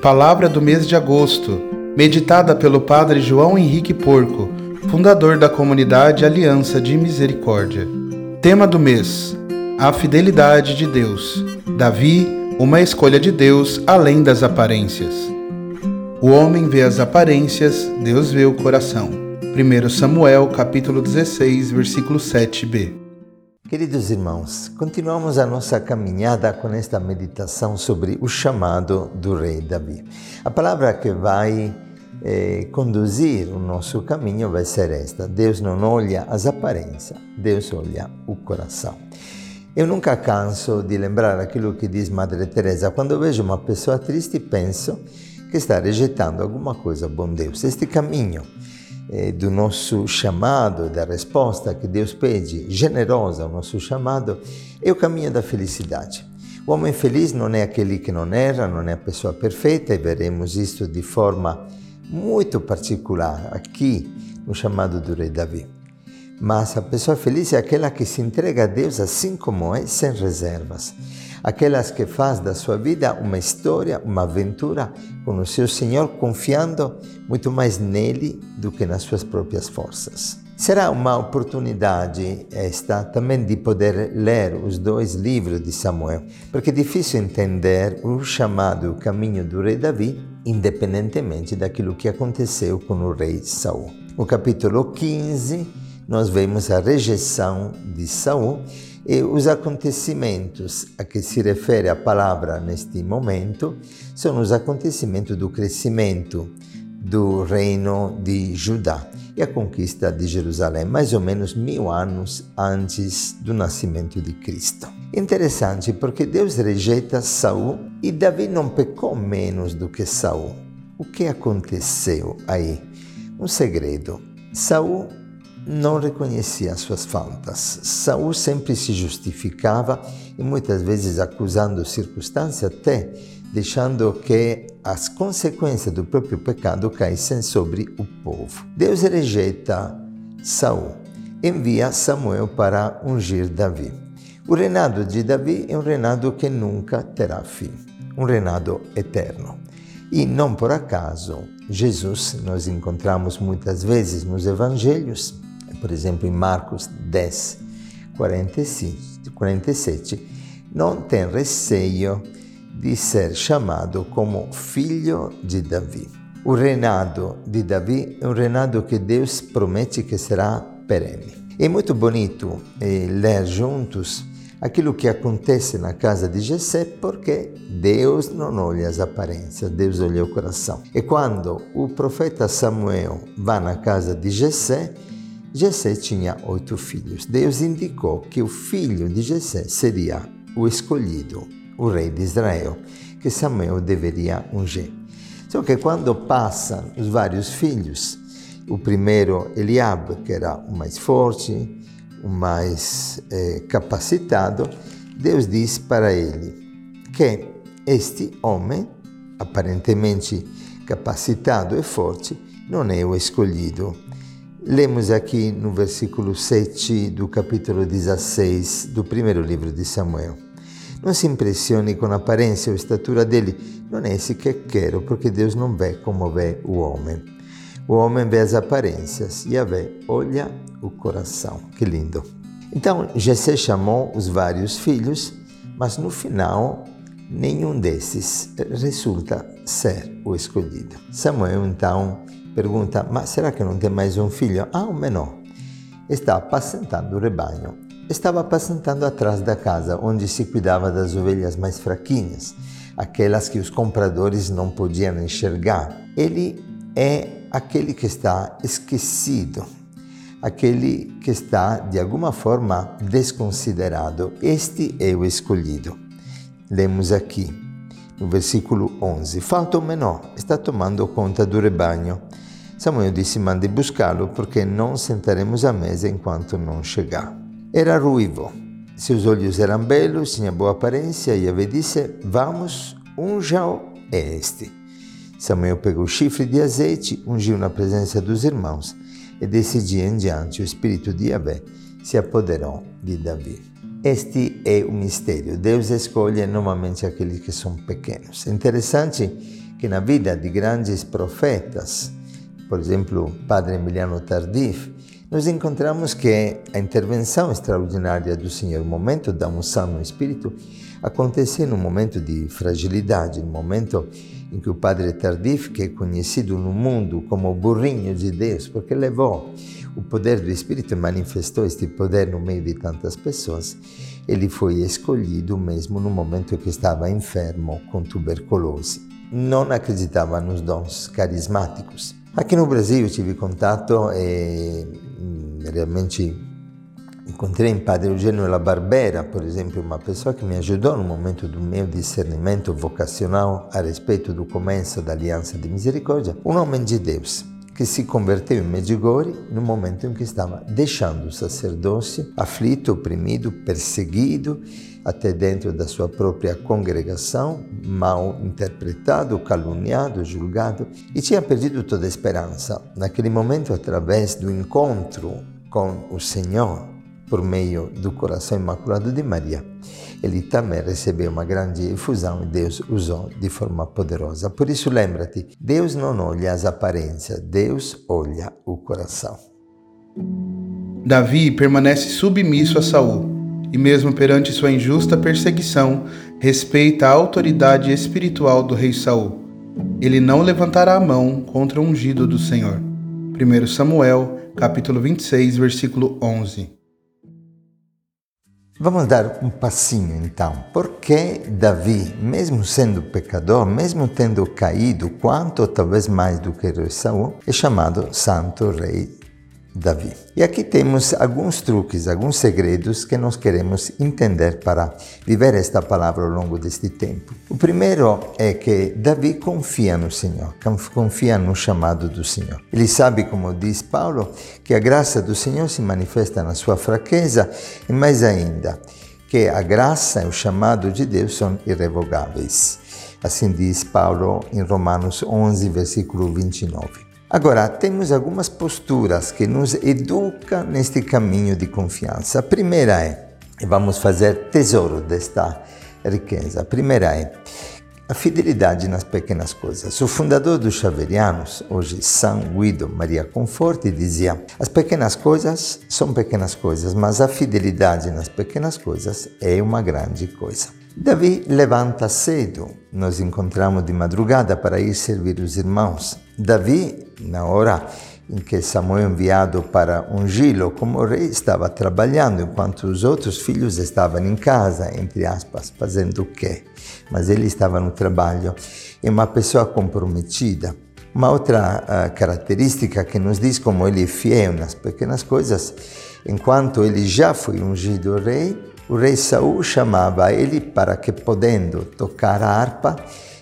Palavra do mês de agosto, meditada pelo Padre João Henrique Porco, fundador da comunidade Aliança de Misericórdia. Tema do mês: A fidelidade de Deus. Davi, uma escolha de Deus além das aparências. O homem vê as aparências, Deus vê o coração. 1 Samuel, capítulo 16, versículo 7b. Queridos irmãos, continuamos a nossa caminhada com esta meditação sobre o chamado do rei Davi. A palavra que vai eh, conduzir o nosso caminho vai ser esta: Deus não olha as aparências, Deus olha o coração. Eu nunca canso de lembrar aquilo que diz Madre Teresa: quando vejo uma pessoa triste, penso que está rejeitando alguma coisa bom Deus. Este caminho do nosso chamado, da resposta que Deus pede, generosa ao nosso chamado, é o caminho da felicidade. O homem feliz não é aquele que não erra, não é a pessoa perfeita, e veremos isto de forma muito particular aqui no chamado do rei Davi. Mas a pessoa feliz é aquela que se entrega a Deus assim como é, sem reservas aquelas que faz da sua vida uma história, uma aventura com o seu Senhor, confiando muito mais nele do que nas suas próprias forças. Será uma oportunidade esta também de poder ler os dois livros de Samuel, porque é difícil entender o chamado caminho do rei Davi, independentemente daquilo que aconteceu com o rei Saul. No capítulo 15, nós vemos a rejeição de Saul e os acontecimentos a que se refere a palavra neste momento são os acontecimentos do crescimento do reino de Judá e a conquista de Jerusalém, mais ou menos mil anos antes do nascimento de Cristo. Interessante porque Deus rejeita Saul e Davi não pecou menos do que Saul. O que aconteceu aí? Um segredo. Saul não reconhecia suas faltas. Saul sempre se justificava e muitas vezes acusando circunstâncias, até deixando que as consequências do próprio pecado caíssem sobre o povo. Deus rejeita Saul, envia Samuel para ungir Davi. O reinado de Davi é um reinado que nunca terá fim, um reinado eterno. E não por acaso, Jesus nós encontramos muitas vezes nos evangelhos por exemplo, em Marcos 10, 47, não tem receio de ser chamado como filho de Davi. O reinado de Davi é um reinado que Deus promete que será perene. É muito bonito eh, ler juntos aquilo que acontece na casa de Jessé, porque Deus não olha as aparências, Deus olha o coração. E quando o profeta Samuel vai na casa de Jessé, Jessé tinha oito filhos. Deus indicou que o filho de Jessé seria o escolhido, o rei de Israel, que Samuel deveria ungir. Só que quando passam os vários filhos, o primeiro Eliabe, que era o mais forte, o mais eh, capacitado, Deus diz para ele que este homem, aparentemente capacitado e forte, não é o escolhido Lemos aqui no versículo 7 do capítulo 16 do primeiro livro de Samuel. Não se impressione com a aparência ou estatura dele, não é esse que quero, porque Deus não vê como vê o homem. O homem vê as aparências e a vê olha o coração. Que lindo. Então, Jessé chamou os vários filhos, mas no final nenhum desses resulta ser o escolhido. Samuel então pergunta: Mas será que não tem mais um filho? Ah, um menor. Está apacentando o rebanho. Estava apacentando atrás da casa, onde se cuidava das ovelhas mais fraquinhas, aquelas que os compradores não podiam enxergar. Ele é aquele que está esquecido, aquele que está de alguma forma desconsiderado. Este é o escolhido. Lemos aqui no versículo 11: Falta o menor, está tomando conta do rebanho. Samuel disse: Mande buscá-lo, porque não sentaremos à mesa enquanto não chegar. Era ruivo, seus olhos eram belos, tinha boa aparência, e Yahvé disse: Vamos, unja-o é este. Samuel pegou o chifre de azeite, ungiu na presença dos irmãos, e desse dia em diante o Espírito de Yahvé se apoderou de Davi. Este é o mistério. Deus escolhe normalmente aqueles que são pequenos. É interessante que na vida de grandes profetas, por exemplo, Padre Emiliano Tardif, nós encontramos que a intervenção extraordinária do Senhor, o momento da unção no Espírito, acontece num momento de fragilidade, no momento em que o Padre Tardif, que é conhecido no mundo como o burrinho de Deus, porque levou o poder do Espírito e manifestou este poder no meio de tantas pessoas, ele foi escolhido mesmo no momento que estava enfermo com tuberculose. Não acreditava nos dons carismáticos. Aqui no Brasil eu tive contato e hum, realmente encontrei em Padre Eugenio La Barbera, por exemplo, uma pessoa que me ajudou no momento do meu discernimento vocacional a respeito do começo da Aliança de Misericórdia, um homem de Deus que se converteu em Medjugorje no momento em que estava deixando o sacerdócio, aflito, oprimido, perseguido, até dentro da sua própria congregação, mal interpretado, caluniado, julgado, e tinha perdido toda a esperança. Naquele momento, através do encontro com o Senhor, por meio do coração imaculado de Maria, ele também recebeu uma grande efusão e Deus usou de forma poderosa. Por isso, lembra-te: Deus não olha as aparências, Deus olha o coração. Davi permanece submisso a Saul e, mesmo perante sua injusta perseguição, respeita a autoridade espiritual do rei Saul. Ele não levantará a mão contra o ungido do Senhor. 1 Samuel, capítulo 26, versículo 11. Vamos dar um passinho então. Porque Davi, mesmo sendo pecador, mesmo tendo caído, quanto talvez mais do que Saul, é chamado Santo Rei Davi. E aqui temos alguns truques, alguns segredos que nós queremos entender para viver esta palavra ao longo deste tempo. O primeiro é que Davi confia no Senhor, confia no chamado do Senhor. Ele sabe, como diz Paulo, que a graça do Senhor se manifesta na sua fraqueza e mais ainda, que a graça e o chamado de Deus são irrevogáveis. Assim diz Paulo em Romanos 11, versículo 29. Agora, temos algumas posturas que nos educam neste caminho de confiança. A primeira é, e vamos fazer tesouro desta riqueza, a primeira é a fidelidade nas pequenas coisas. O fundador dos Xaverianos, hoje São Guido Maria Conforti, dizia: as pequenas coisas são pequenas coisas, mas a fidelidade nas pequenas coisas é uma grande coisa. Davi levanta cedo, nos encontramos de madrugada para ir servir os irmãos. Davi, na hora em que Samuel enviado para ungí-lo como rei, estava trabalhando, enquanto os outros filhos estavam em casa, entre aspas, fazendo o quê? Mas ele estava no trabalho. É uma pessoa comprometida. Uma outra uh, característica que nos diz como ele é fiel nas pequenas coisas, enquanto ele já foi ungido rei, o rei Saul chamava ele para que, podendo tocar a harpa,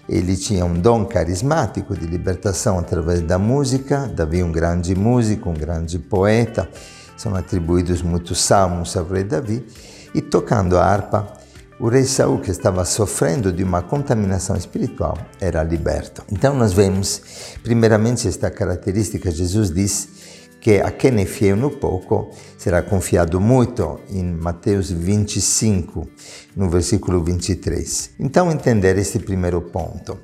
ele tinha um dom carismático de libertação através da música. Davi, um grande músico, um grande poeta, são atribuídos muitos salmos ao rei Davi. E tocando a harpa, o rei Saul, que estava sofrendo de uma contaminação espiritual, era liberto. Então, nós vemos, primeiramente, esta característica. Jesus diz que a quem é fiel no pouco será confiado muito, em Mateus 25, no versículo 23. Então, entender este primeiro ponto.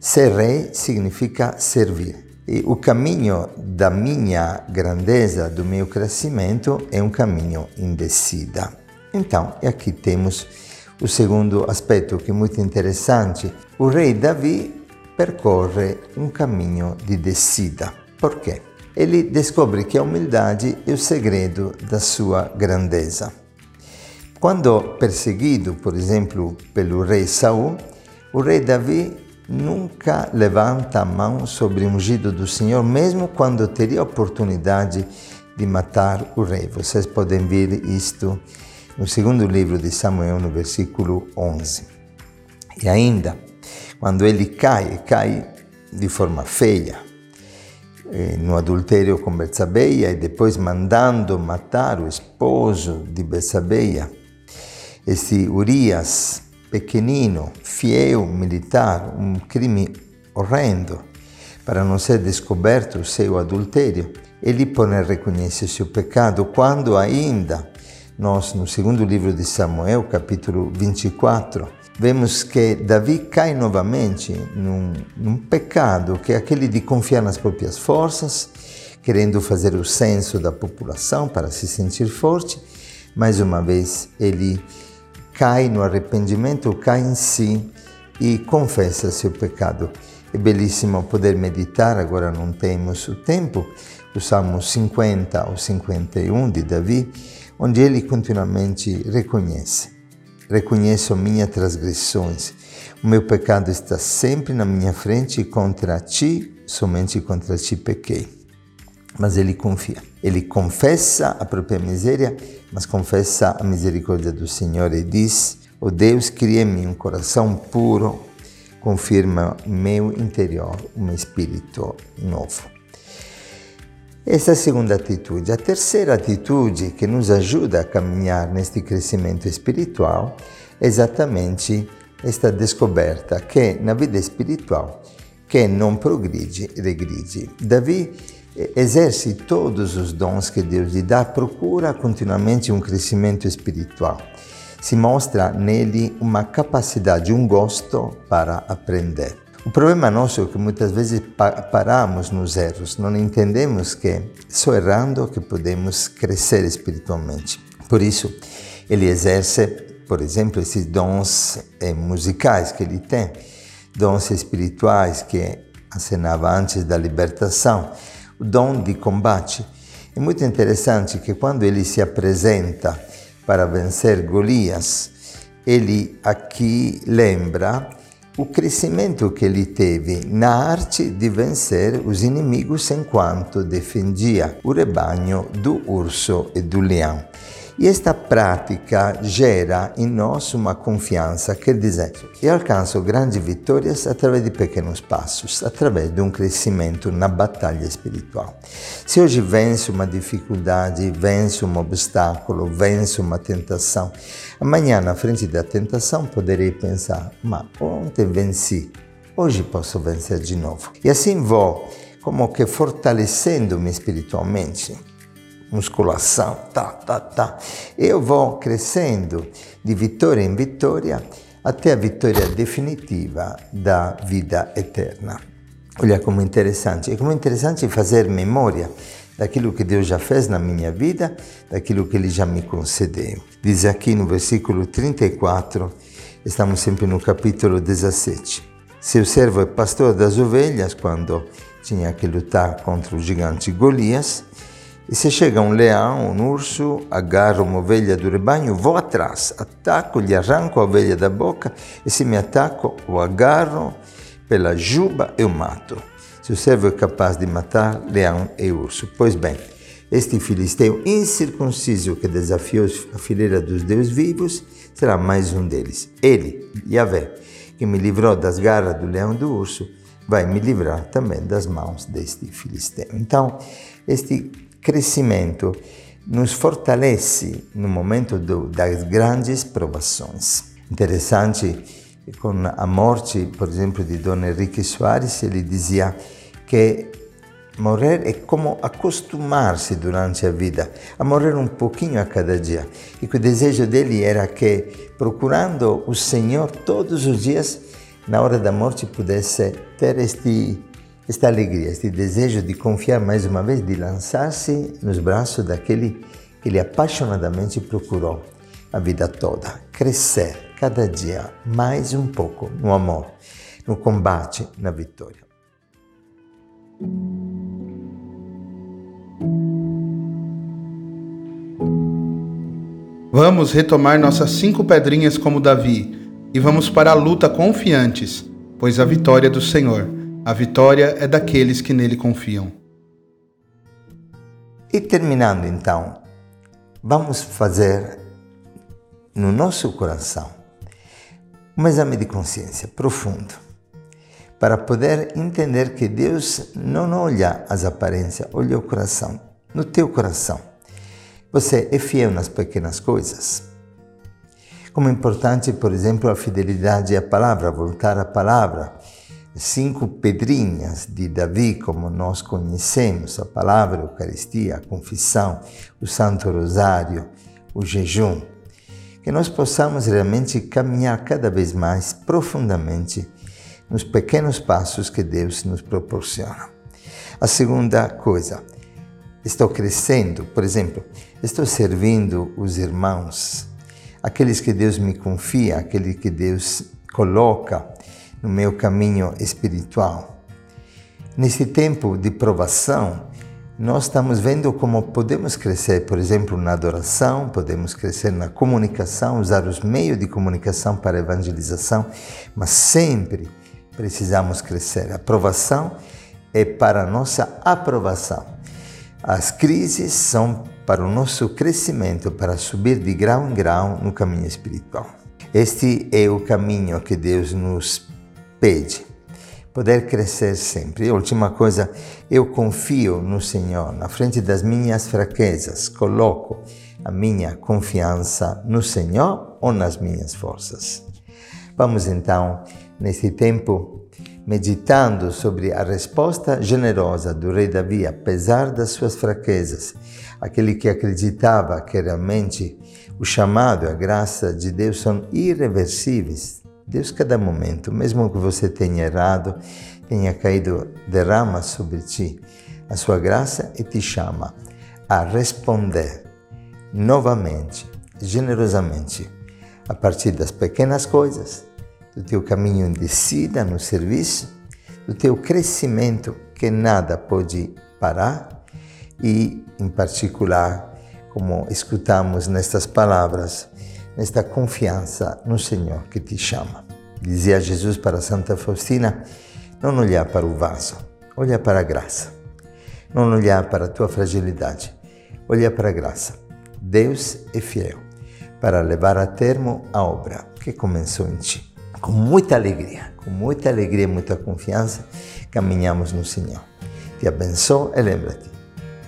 Ser rei significa servir. E o caminho da minha grandeza, do meu crescimento, é um caminho em descida. Então, aqui temos o segundo aspecto que é muito interessante. O rei Davi percorre um caminho de descida. Por quê? Ele descobre que a humildade é o segredo da sua grandeza. Quando perseguido, por exemplo, pelo rei Saul, o rei Davi nunca levanta a mão sobre o ungido do Senhor, mesmo quando teria a oportunidade de matar o rei. Vocês podem ver isto no segundo livro de Samuel, no versículo 11. E ainda, quando ele cai, cai de forma feia, no adultério com Betsabeia e depois mandando matar o esposo de Betsabeia. Esse Urias, pequenino, fiel militar, um crime horrendo, para não ser descoberto o seu adultério, ele pode reconhecer seu pecado quando ainda nós, no segundo livro de Samuel, capítulo 24, vemos que Davi cai novamente num, num pecado que é aquele de confiar nas próprias forças, querendo fazer o censo da população para se sentir forte. Mais uma vez, ele cai no arrependimento, cai em si e confessa seu pecado. É belíssimo poder meditar, agora não temos o tempo, o Salmo 50 ou 51 de Davi, onde ele continuamente reconhece. Reconheço minhas transgressões. O meu pecado está sempre na minha frente e contra ti, somente contra ti pequei. Mas ele confia. Ele confessa a própria miséria, mas confessa a misericórdia do Senhor e diz: O Deus, cria em mim um coração puro, confirma meu interior um espírito novo. Essa é a segunda atitude. A terceira atitude que nos ajuda a caminhar neste crescimento espiritual é exatamente esta descoberta que na vida espiritual quem não progride regride. Davi exerce todos os dons que Deus lhe dá, procura continuamente um crescimento espiritual. Se mostra nele uma capacidade, um gosto para aprender. O problema nosso é que muitas vezes paramos nos erros, não entendemos que só errando que podemos crescer espiritualmente. Por isso, ele exerce, por exemplo, esses dons eh, musicais que ele tem, dons espirituais que acenava antes da libertação, o dom de combate. É muito interessante que quando ele se apresenta para vencer Golias, ele aqui lembra o crescimento que ele teve na arte de vencer os inimigos enquanto defendia o rebanho do urso e do leão. E esta prática gera em nós uma confiança, quer dizer, eu alcanço grandes vitórias através de pequenos passos, através de um crescimento na batalha espiritual. Se hoje venço uma dificuldade, venço um obstáculo, venço uma tentação, amanhã na frente da tentação poderei pensar, mas ontem venci, hoje posso vencer de novo. E assim vou como que fortalecendo-me espiritualmente musculação, tá, tá, tá. Eu vou crescendo de vitória em vitória até a vitória definitiva da vida eterna. Olha como interessante, é como interessante fazer memória daquilo que Deus já fez na minha vida, daquilo que Ele já me concedeu. Diz aqui no versículo 34, estamos sempre no capítulo 17. Seu servo é pastor das ovelhas quando tinha que lutar contra o gigante Golias, e se chega um leão, um urso, agarra uma ovelha do rebanho, vou atrás, ataco, lhe arranco a ovelha da boca e se me ataco, o agarro pela juba e o mato. Se o servo é capaz de matar leão e urso. Pois bem, este filisteu incircunciso que desafiou a fileira dos deuses vivos será mais um deles. Ele, Yahvé, que me livrou das garras do leão e do urso, vai me livrar também das mãos deste filisteu. Então, este crescimento nos fortalece no momento do, das grandes provações. Interessante, com a morte, por exemplo, de Dona Henrique Soares, ele dizia que morrer é como acostumar-se durante a vida, a morrer um pouquinho a cada dia. E que o desejo dele era que, procurando o Senhor todos os dias, na hora da morte pudesse ter este esta alegria, este desejo de confiar mais uma vez, de lançar-se nos braços daquele que ele apaixonadamente procurou a vida toda. Crescer cada dia mais um pouco no amor, no combate, na vitória. Vamos retomar nossas cinco pedrinhas como Davi e vamos para a luta confiantes, pois a vitória é do Senhor. A vitória é daqueles que nele confiam. E terminando então, vamos fazer no nosso coração um exame de consciência profundo para poder entender que Deus não olha as aparências, olha o coração. No teu coração, você é fiel nas pequenas coisas. Como é importante, por exemplo, a fidelidade à palavra, voltar à palavra cinco pedrinhas de Davi, como nós conhecemos, a palavra, a Eucaristia, a confissão, o Santo Rosário, o jejum. que nós possamos realmente caminhar cada vez mais profundamente nos pequenos passos que Deus nos proporciona. A segunda coisa, estou crescendo, por exemplo, estou servindo os irmãos, aqueles que Deus me confia, aqueles que Deus coloca no meu caminho espiritual. Nesse tempo de provação, nós estamos vendo como podemos crescer, por exemplo, na adoração, podemos crescer na comunicação, usar os meios de comunicação para evangelização, mas sempre precisamos crescer. A aprovação é para a nossa aprovação. As crises são para o nosso crescimento, para subir de grau em grau no caminho espiritual. Este é o caminho que Deus nos pede poder crescer sempre. E última coisa, eu confio no Senhor, na frente das minhas fraquezas, coloco a minha confiança no Senhor ou nas minhas forças. Vamos então, nesse tempo, meditando sobre a resposta generosa do rei Davi, apesar das suas fraquezas, aquele que acreditava que realmente o chamado e a graça de Deus são irreversíveis, Deus, cada momento, mesmo que você tenha errado, tenha caído, derrama sobre ti a sua graça e te chama a responder novamente, generosamente, a partir das pequenas coisas, do teu caminho de no serviço, do teu crescimento que nada pode parar e, em particular, como escutamos nestas palavras, nesta confiança no Senhor que te chama. Dizia Jesus para Santa Faustina: não olhar para o vaso, olha para a graça. Não olhar para a tua fragilidade, olha para a graça. Deus é fiel para levar a termo a obra que começou em ti. Com muita alegria, com muita alegria e muita confiança, caminhamos no Senhor. Te abençoo e lembra-te,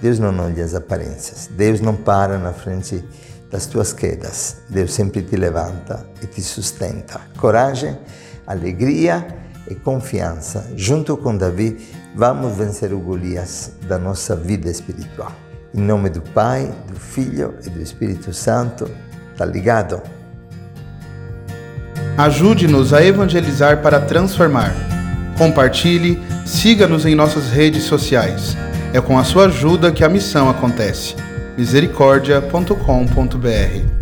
Deus não olha as aparências, Deus não para na frente das tuas quedas. Deus sempre te levanta e te sustenta. Coragem, alegria e confiança. Junto com Davi, vamos vencer o Golias da nossa vida espiritual. Em nome do Pai, do Filho e do Espírito Santo. Tá ligado? Ajude-nos a evangelizar para transformar. Compartilhe, siga-nos em nossas redes sociais. É com a sua ajuda que a missão acontece misericórdia.com.br